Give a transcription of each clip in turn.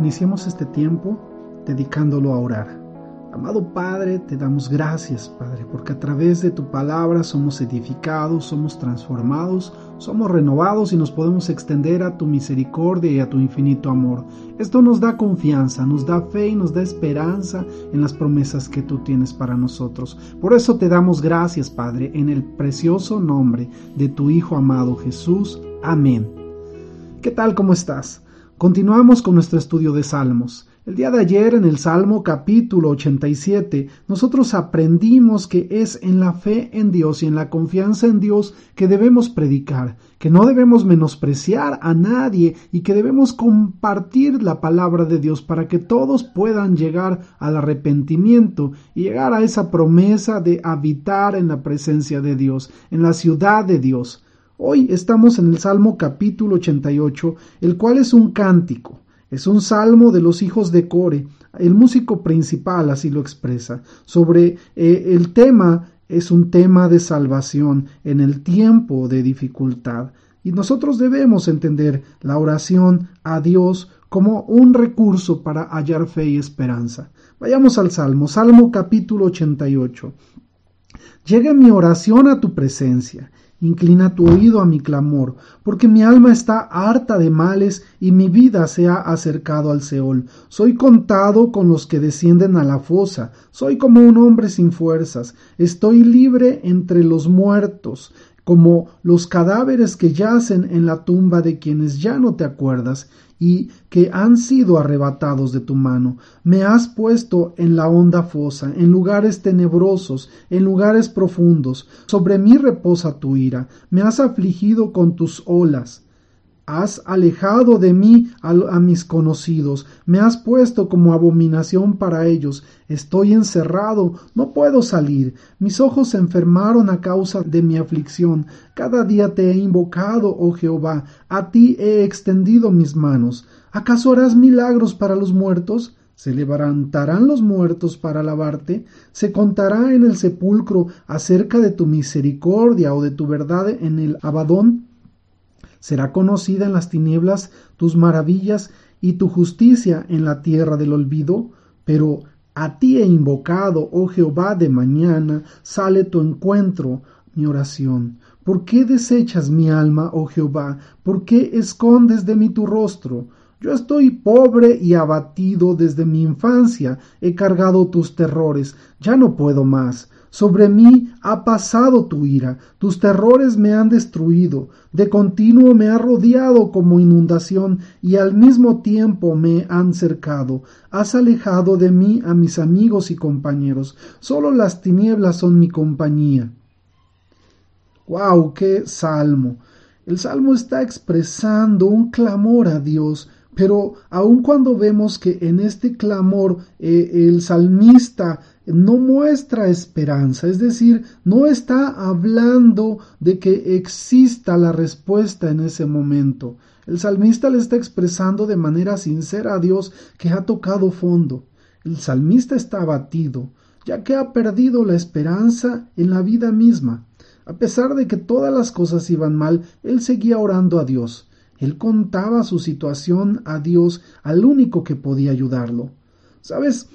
Iniciemos este tiempo dedicándolo a orar. Amado Padre, te damos gracias, Padre, porque a través de tu palabra somos edificados, somos transformados, somos renovados y nos podemos extender a tu misericordia y a tu infinito amor. Esto nos da confianza, nos da fe y nos da esperanza en las promesas que tú tienes para nosotros. Por eso te damos gracias, Padre, en el precioso nombre de tu Hijo amado Jesús. Amén. ¿Qué tal? ¿Cómo estás? Continuamos con nuestro estudio de Salmos. El día de ayer en el Salmo capítulo 87 nosotros aprendimos que es en la fe en Dios y en la confianza en Dios que debemos predicar, que no debemos menospreciar a nadie y que debemos compartir la palabra de Dios para que todos puedan llegar al arrepentimiento y llegar a esa promesa de habitar en la presencia de Dios, en la ciudad de Dios. Hoy estamos en el Salmo capítulo 88, el cual es un cántico. Es un salmo de los hijos de Core. El músico principal así lo expresa. Sobre eh, el tema es un tema de salvación en el tiempo de dificultad. Y nosotros debemos entender la oración a Dios como un recurso para hallar fe y esperanza. Vayamos al Salmo, Salmo capítulo 88. Llegue mi oración a tu presencia Inclina tu oído a mi clamor, porque mi alma está harta de males y mi vida se ha acercado al Seol. Soy contado con los que descienden a la fosa, soy como un hombre sin fuerzas, estoy libre entre los muertos, como los cadáveres que yacen en la tumba de quienes ya no te acuerdas, y que han sido arrebatados de tu mano. Me has puesto en la honda fosa, en lugares tenebrosos, en lugares profundos. Sobre mí reposa tu ira. Me has afligido con tus olas. Has alejado de mí a, mis conocidos, me has puesto como abominación para ellos. Estoy encerrado, no puedo salir. Mis ojos se enfermaron a causa de mi aflicción. Cada día te he invocado, oh Jehová, a ti he extendido mis manos. ¿Acaso harás milagros para los muertos? ¿Se levantarán los muertos para alabarte? ¿Se contará en el sepulcro acerca de tu misericordia o de tu verdad en el abadón? Será conocida en las tinieblas tus maravillas y tu justicia en la tierra del olvido, pero a ti he invocado, oh Jehová, de mañana sale tu encuentro, mi oración. ¿Por qué desechas mi alma, oh Jehová? ¿Por qué escondes de mí tu rostro? Yo estoy pobre y abatido desde mi infancia, he cargado tus terrores, ya no puedo más. Sobre mí ha pasado tu ira, tus terrores me han destruido, de continuo me ha rodeado como inundación y al mismo tiempo me han cercado. Has alejado de mí a mis amigos y compañeros, solo las tinieblas son mi compañía. ¡Wow! ¡Qué salmo! El salmo está expresando un clamor a Dios, pero aun cuando vemos que en este clamor eh, el salmista no muestra esperanza, es decir, no está hablando de que exista la respuesta en ese momento. El salmista le está expresando de manera sincera a Dios que ha tocado fondo. El salmista está abatido, ya que ha perdido la esperanza en la vida misma. A pesar de que todas las cosas iban mal, él seguía orando a Dios. Él contaba su situación a Dios, al único que podía ayudarlo. Sabes,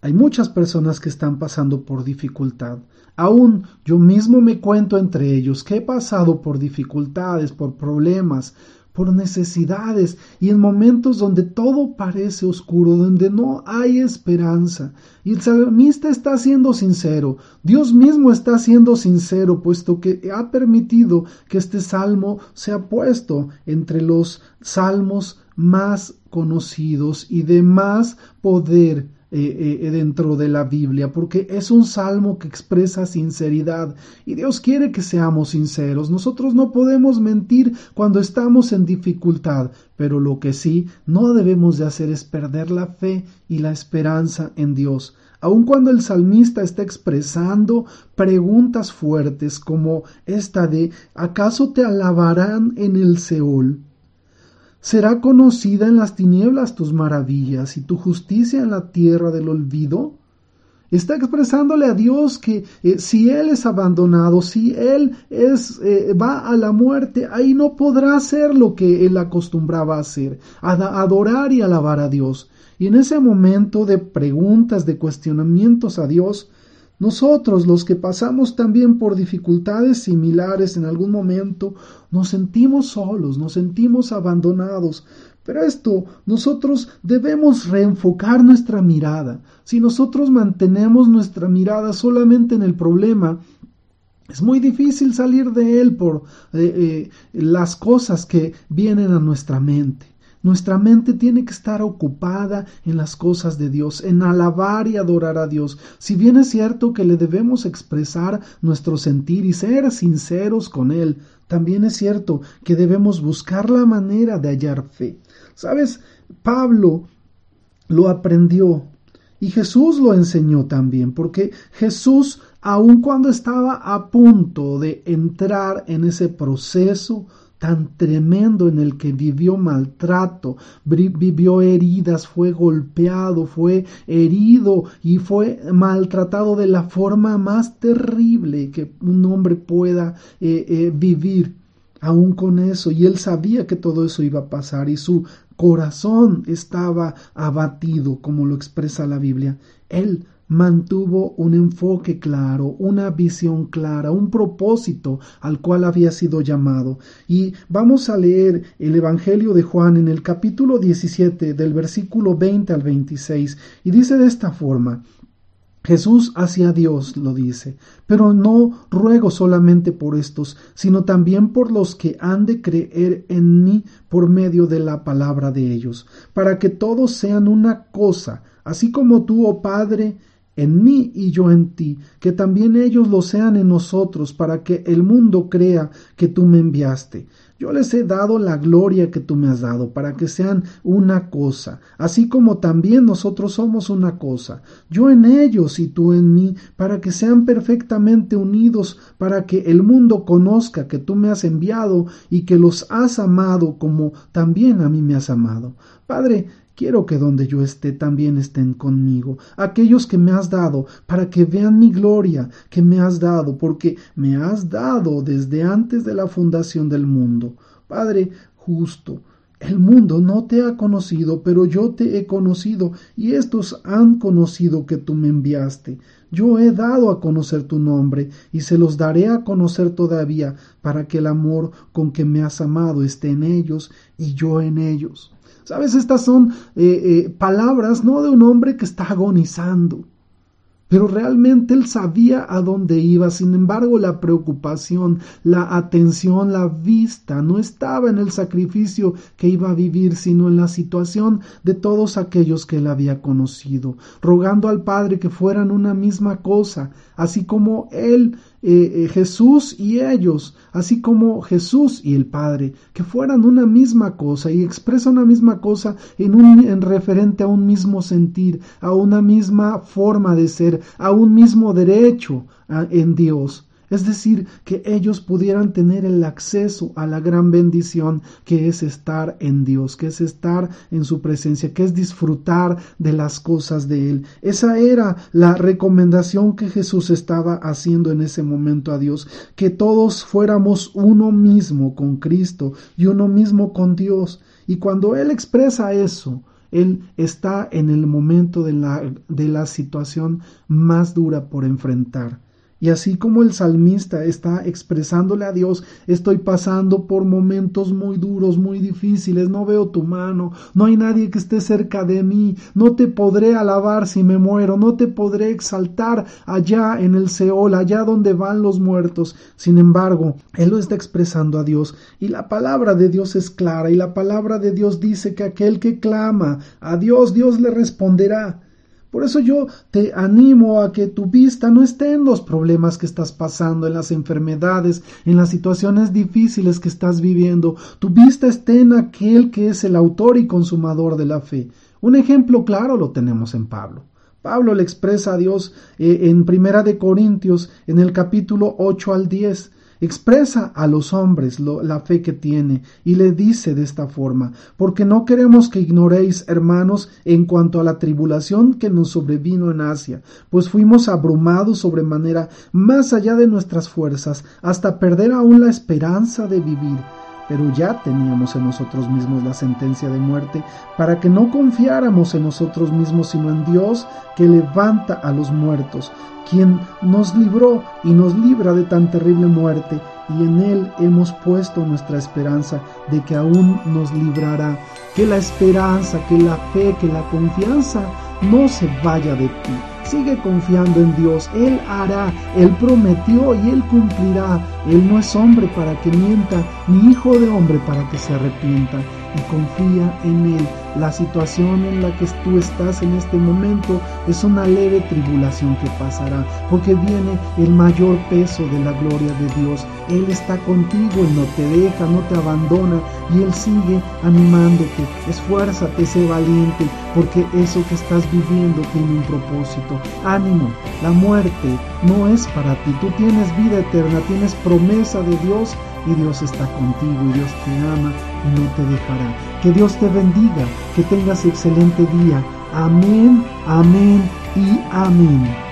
hay muchas personas que están pasando por dificultad. Aún yo mismo me cuento entre ellos que he pasado por dificultades, por problemas, por necesidades y en momentos donde todo parece oscuro, donde no hay esperanza. Y el salmista está siendo sincero, Dios mismo está siendo sincero, puesto que ha permitido que este salmo sea puesto entre los salmos más conocidos y de más poder eh, eh, dentro de la Biblia, porque es un salmo que expresa sinceridad y Dios quiere que seamos sinceros. Nosotros no podemos mentir cuando estamos en dificultad, pero lo que sí no debemos de hacer es perder la fe y la esperanza en Dios. Aun cuando el salmista está expresando preguntas fuertes como esta de ¿acaso te alabarán en el Seol? ¿Será conocida en las tinieblas tus maravillas y tu justicia en la tierra del olvido? está expresándole a Dios que eh, si Él es abandonado, si Él es, eh, va a la muerte, ahí no podrá hacer lo que Él acostumbraba a hacer, adorar y alabar a Dios. Y en ese momento de preguntas, de cuestionamientos a Dios, nosotros, los que pasamos también por dificultades similares en algún momento, nos sentimos solos, nos sentimos abandonados. Pero esto, nosotros debemos reenfocar nuestra mirada. Si nosotros mantenemos nuestra mirada solamente en el problema, es muy difícil salir de él por eh, eh, las cosas que vienen a nuestra mente. Nuestra mente tiene que estar ocupada en las cosas de Dios, en alabar y adorar a Dios. Si bien es cierto que le debemos expresar nuestro sentir y ser sinceros con Él, también es cierto que debemos buscar la manera de hallar fe. ¿Sabes? Pablo lo aprendió y Jesús lo enseñó también, porque Jesús, aun cuando estaba a punto de entrar en ese proceso tan tremendo en el que vivió maltrato, vivió heridas, fue golpeado, fue herido y fue maltratado de la forma más terrible que un hombre pueda eh, eh, vivir. Aún con eso, y él sabía que todo eso iba a pasar, y su corazón estaba abatido, como lo expresa la Biblia. Él mantuvo un enfoque claro, una visión clara, un propósito al cual había sido llamado. Y vamos a leer el Evangelio de Juan en el capítulo 17 del versículo 20 al 26 y dice de esta forma, Jesús hacia Dios lo dice, pero no ruego solamente por estos, sino también por los que han de creer en mí por medio de la palabra de ellos, para que todos sean una cosa, así como tú, oh Padre, en mí y yo en ti, que también ellos lo sean en nosotros, para que el mundo crea que tú me enviaste. Yo les he dado la gloria que tú me has dado, para que sean una cosa, así como también nosotros somos una cosa, yo en ellos y tú en mí, para que sean perfectamente unidos, para que el mundo conozca que tú me has enviado y que los has amado como también a mí me has amado. Padre, Quiero que donde yo esté también estén conmigo, aquellos que me has dado, para que vean mi gloria que me has dado, porque me has dado desde antes de la fundación del mundo. Padre justo, el mundo no te ha conocido, pero yo te he conocido, y estos han conocido que tú me enviaste. Yo he dado a conocer tu nombre, y se los daré a conocer todavía, para que el amor con que me has amado esté en ellos, y yo en ellos. Sabes, estas son eh, eh, palabras no de un hombre que está agonizando, pero realmente él sabía a dónde iba. Sin embargo, la preocupación, la atención, la vista no estaba en el sacrificio que iba a vivir, sino en la situación de todos aquellos que él había conocido, rogando al Padre que fueran una misma cosa, así como él eh, eh, Jesús y ellos, así como Jesús y el Padre, que fueran una misma cosa y expresa una misma cosa en, un, en referente a un mismo sentir, a una misma forma de ser, a un mismo derecho en Dios es decir, que ellos pudieran tener el acceso a la gran bendición que es estar en Dios, que es estar en su presencia, que es disfrutar de las cosas de Él. Esa era la recomendación que Jesús estaba haciendo en ese momento a Dios, que todos fuéramos uno mismo con Cristo y uno mismo con Dios. Y cuando Él expresa eso, él está en el momento de la, de la situación más dura por enfrentar. Y así como el salmista está expresándole a Dios, estoy pasando por momentos muy duros, muy difíciles, no veo tu mano, no hay nadie que esté cerca de mí, no te podré alabar si me muero, no te podré exaltar allá en el Seol, allá donde van los muertos. Sin embargo, él lo está expresando a Dios y la palabra de Dios es clara y la palabra de Dios dice que aquel que clama a Dios, Dios le responderá. Por eso yo te animo a que tu vista no esté en los problemas que estás pasando, en las enfermedades, en las situaciones difíciles que estás viviendo. Tu vista esté en aquel que es el autor y consumador de la fe. Un ejemplo claro lo tenemos en Pablo. Pablo le expresa a Dios eh, en Primera de Corintios, en el capítulo 8 al 10. Expresa a los hombres la fe que tiene y le dice de esta forma, porque no queremos que ignoréis, hermanos, en cuanto a la tribulación que nos sobrevino en Asia, pues fuimos abrumados sobremanera más allá de nuestras fuerzas, hasta perder aún la esperanza de vivir pero ya teníamos en nosotros mismos la sentencia de muerte, para que no confiáramos en nosotros mismos, sino en Dios que levanta a los muertos, quien nos libró y nos libra de tan terrible muerte, y en Él hemos puesto nuestra esperanza de que aún nos librará. Que la esperanza, que la fe, que la confianza no se vaya de ti. Sigue confiando en Dios, Él hará, Él prometió y Él cumplirá. Él no es hombre para que mienta, ni hijo de hombre para que se arrepienta. Y confía en Él. La situación en la que tú estás en este momento es una leve tribulación que pasará, porque viene el mayor peso de la gloria de Dios. Él está contigo, Él no te deja, no te abandona y Él sigue animándote. Esfuérzate, sé valiente, porque eso que estás viviendo tiene un propósito. Ánimo, la muerte no es para ti. Tú tienes vida eterna, tienes promesa de Dios y Dios está contigo y Dios te ama y no te dejará. Que Dios te bendiga, que tengas excelente día. Amén, amén y amén.